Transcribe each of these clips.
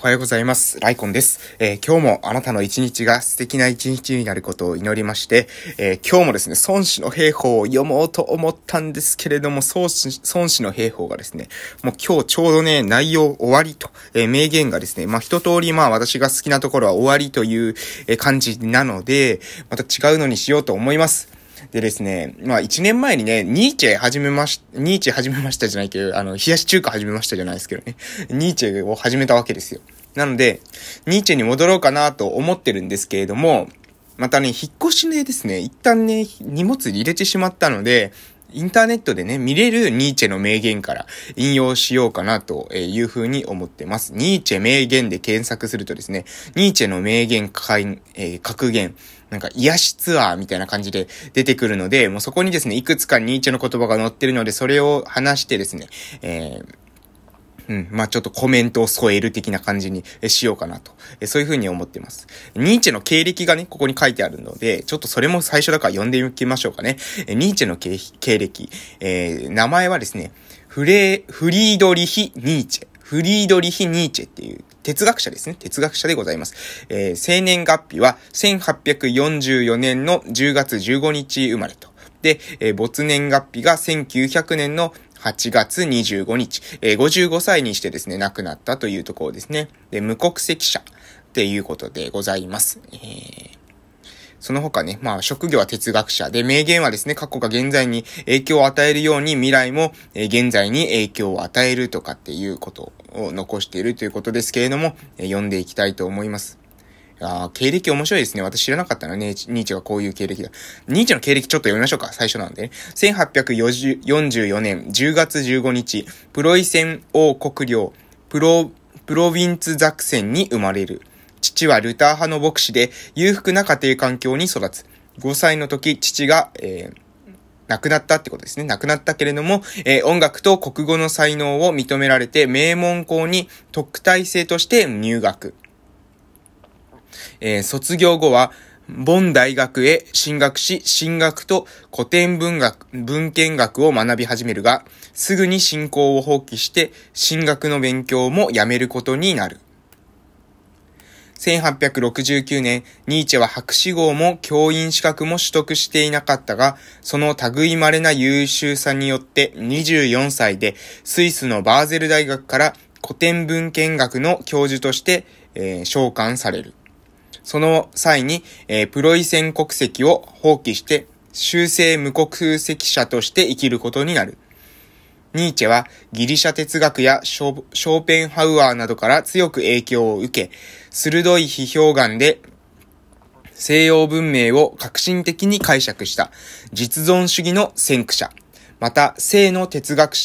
おはようございます。ライコンです。えー、今日もあなたの一日が素敵な一日になることを祈りまして、えー、今日もですね、孫子の兵法を読もうと思ったんですけれども、孫子孫子の兵法がですね、もう今日ちょうどね、内容終わりと、えー、名言がですね、まあ一通りまあ私が好きなところは終わりという感じなので、また違うのにしようと思います。でですね、まあ一年前にね、ニーチェ始めまし、ニーチェ始めましたじゃないけど、あの、冷やし中華始めましたじゃないですけどね。ニーチェを始めたわけですよ。なので、ニーチェに戻ろうかなと思ってるんですけれども、またね、引っ越しでですね、一旦ね、荷物入れてしまったので、インターネットでね、見れるニーチェの名言から引用しようかなというふうに思ってます。ニーチェ名言で検索するとですね、ニーチェの名言、え、格言、なんか癒しツアーみたいな感じで出てくるので、もうそこにですね、いくつかニーチェの言葉が載ってるので、それを話してですね、えーうん。まあちょっとコメントを添える的な感じにしようかなと。そういうふうに思っています。ニーチェの経歴がね、ここに書いてあるので、ちょっとそれも最初だから読んでいきましょうかね。ニーチェの経歴。えー、名前はですね、フレー、フリードリヒ・ニーチェ。フリードリヒ・ニーチェっていう哲学者ですね。哲学者でございます。えー、生年月日は1844年の10月15日生まれと。で、えー、没年月日が1900年の8月25日、えー、55歳にしてですね、亡くなったというところですね。で、無国籍者っていうことでございます。えーその他ね、まあ、職業は哲学者で、名言はですね、過去が現在に影響を与えるように、未来も、え現在に影響を与えるとかっていうことを残しているということですけれども、え読んでいきたいと思います。ああ経歴面白いですね。私知らなかったのね。ニーチェがこういう経歴だ。ニーチェの経歴ちょっと読みましょうか。最初なんでね。1844年10月15日、プロイセン王国領、プロ、プロヴィンツザクセンに生まれる。父はルター派の牧師で、裕福な家庭環境に育つ。5歳の時、父が、えー亡くなったってことですね。亡くなったけれども、えー、音楽と国語の才能を認められて、名門校に特待生として入学。えー、卒業後は、ボン大学へ進学し、進学と古典文学、文献学を学び始めるが、すぐに進行を放棄して、進学の勉強もやめることになる。1869年、ニーチェは博士号も教員資格も取得していなかったが、その類稀な優秀さによって24歳でスイスのバーゼル大学から古典文献学の教授として、えー、召喚される。その際に、えー、プロイセン国籍を放棄して、修正無国籍者として生きることになる。ニーチェはギリシャ哲学やショーペンハウアーなどから強く影響を受け、鋭い批評眼で西洋文明を革新的に解釈した実存主義の先駆者、また性の哲学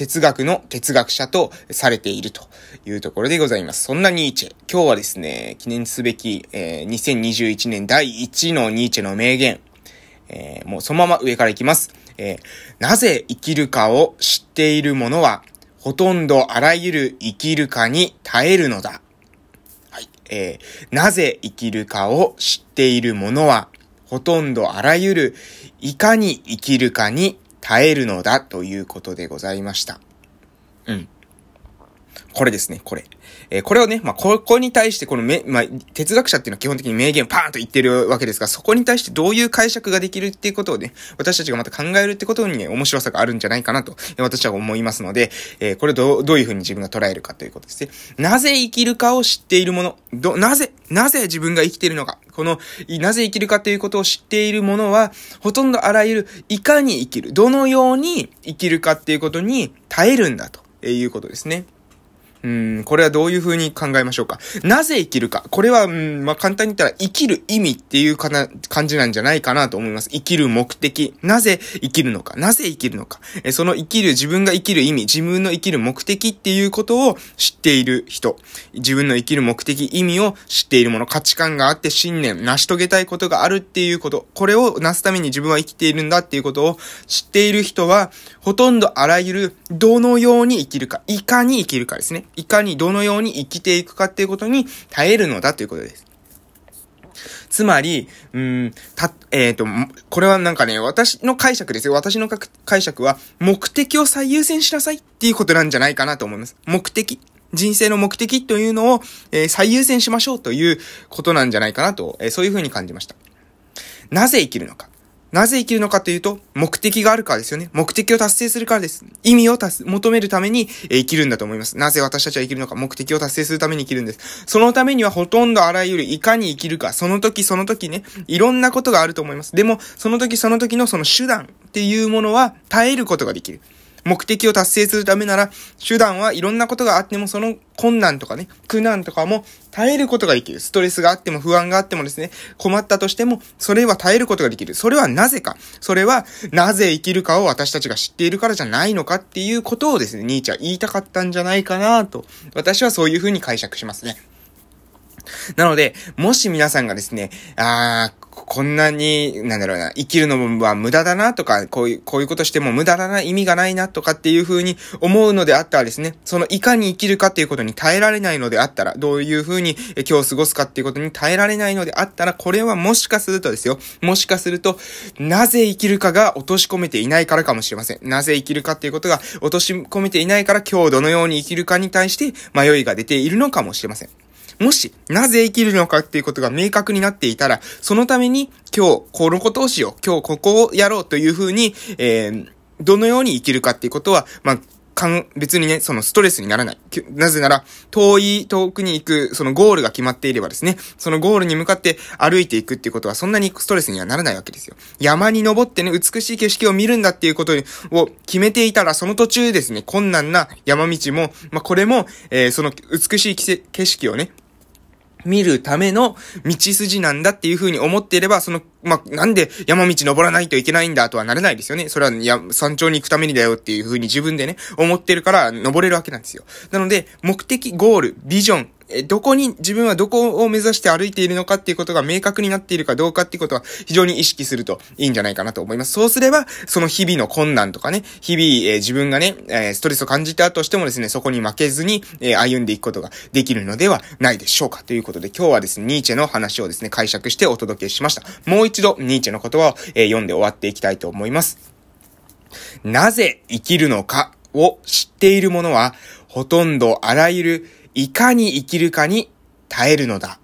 哲学の哲学者とされているというところでございます。そんなニーチェ。今日はですね、記念すべき、えー、2021年第1のニーチェの名言。えー、もうそのまま上からいきます。えー、なぜ生きるかを知っている者は、ほとんどあらゆる生きるかに耐えるのだ。はい。えー、なぜ生きるかを知っている者は、ほとんどあらゆるいかに生きるかに耐えるのだということでございました。うん。これですね、これ。えー、これをね、まあ、ここに対してこのめ、まあ、哲学者っていうのは基本的に名言パーンと言ってるわけですが、そこに対してどういう解釈ができるっていうことをね、私たちがまた考えるってことにね、面白さがあるんじゃないかなと、私は思いますので、えー、これどうどういうふうに自分が捉えるかということですね。なぜ生きるかを知っているもの、ど、なぜ、なぜ自分が生きているのか、この、なぜ生きるかということを知っているものは、ほとんどあらゆる、いかに生きる、どのように生きるかっていうことに耐えるんだということですね。うん、これはどういう風に考えましょうか？なぜ生きるか？これは、うん、まあ、簡単に言ったら生きる意味っていうかな、感じなんじゃないかなと思います。生きる目的。なぜ生きるのか？なぜ生きるのか？えその生きる、自分が生きる意味、自分の生きる目的っていうことを知っている人。自分の生きる目的、意味を知っているもの。価値観があって信念、成し遂げたいことがあるっていうこと。これを成すために自分は生きているんだっていうことを知っている人は、ほとんどあらゆる、どのように生きるか。いかに生きるかですね。いかにどのように生きていくかっていうことに耐えるのだということです。つまり、うん、た、えっ、ー、と、これはなんかね、私の解釈ですよ。私の解釈は、目的を最優先しなさいっていうことなんじゃないかなと思います。目的。人生の目的というのを、えー、最優先しましょうということなんじゃないかなと、えー、そういうふうに感じました。なぜ生きるのか。なぜ生きるのかというと、目的があるからですよね。目的を達成するからです。意味を求めるためにえ生きるんだと思います。なぜ私たちは生きるのか、目的を達成するために生きるんです。そのためにはほとんどあらゆるいかに生きるか、その時その時ね、いろんなことがあると思います。でも、その時その時のその手段っていうものは耐えることができる。目的を達成するためなら、手段はいろんなことがあっても、その困難とかね、苦難とかも耐えることができる。ストレスがあっても不安があってもですね、困ったとしても、それは耐えることができる。それはなぜか。それは、なぜ生きるかを私たちが知っているからじゃないのかっていうことをですね、ニーチャー言いたかったんじゃないかなと、私はそういうふうに解釈しますね。なので、もし皆さんがですね、あー、こんなに、なんだろうな、生きるのは無駄だなとか、こういう、こういうことしても無駄だな、意味がないなとかっていう風に思うのであったらですね、そのいかに生きるかっていうことに耐えられないのであったら、どういう風に今日過ごすかっていうことに耐えられないのであったら、これはもしかするとですよ、もしかすると、なぜ生きるかが落とし込めていないからかもしれません。なぜ生きるかっていうことが落とし込めていないから今日どのように生きるかに対して迷いが出ているのかもしれません。もし、なぜ生きるのかっていうことが明確になっていたら、そのために今日このことをしよう、今日ここをやろうというふうに、えー、どのように生きるかっていうことは、まあ、かん、別にね、そのストレスにならない。なぜなら、遠い、遠くに行く、そのゴールが決まっていればですね、そのゴールに向かって歩いていくっていうことはそんなにストレスにはならないわけですよ。山に登ってね、美しい景色を見るんだっていうことを決めていたら、その途中ですね、困難な山道も、まあ、これも、えー、その美しい景色をね、見るための道筋なんだっていうふうに思っていれば、その、まあ、なんで山道登らないといけないんだとはなれないですよね。それは、や、山頂に行くためにだよっていう風に自分でね、思ってるから登れるわけなんですよ。なので、目的、ゴール、ビジョン、え、どこに、自分はどこを目指して歩いているのかっていうことが明確になっているかどうかっていうことは非常に意識するといいんじゃないかなと思います。そうすれば、その日々の困難とかね、日々、えー、自分がね、えー、ストレスを感じたとしてもですね、そこに負けずに、えー、歩んでいくことができるのではないでしょうか。ということで今日はですね、ニーチェの話をですね、解釈してお届けしました。もう一度、ニーチェの言葉を、え読んで終わっていきたいと思います。なぜ生きるのかを知っている者は、ほとんどあらゆるいかに生きるかに耐えるのだ。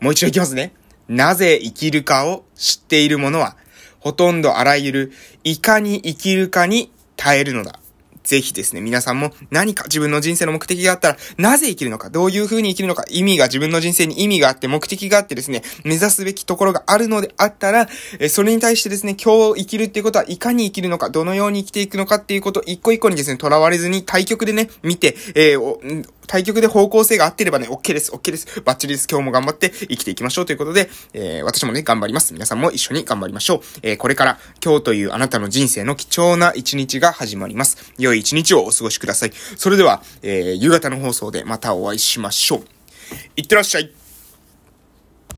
もう一度いきますね。なぜ生きるかを知っている者は、ほとんどあらゆる、いかに生きるかに耐えるのだ。ぜひですね、皆さんも何か自分の人生の目的があったら、なぜ生きるのか、どういう風に生きるのか、意味が、自分の人生に意味があって、目的があってですね、目指すべきところがあるのであったら、えそれに対してですね、今日生きるっていうことはいかに生きるのか、どのように生きていくのかっていうことを一個一個にですね、囚われずに対局でね、見て、えー、対局で方向性が合ってればね、OK です、OK です、バッチリです。今日も頑張って生きていきましょうということで、えー、私もね、頑張ります。皆さんも一緒に頑張りましょう。えー、これから今日というあなたの人生の貴重な一日が始まります。良い一日をお過ごしください。それでは、えー、夕方の放送でまたお会いしましょう。いってらっしゃい。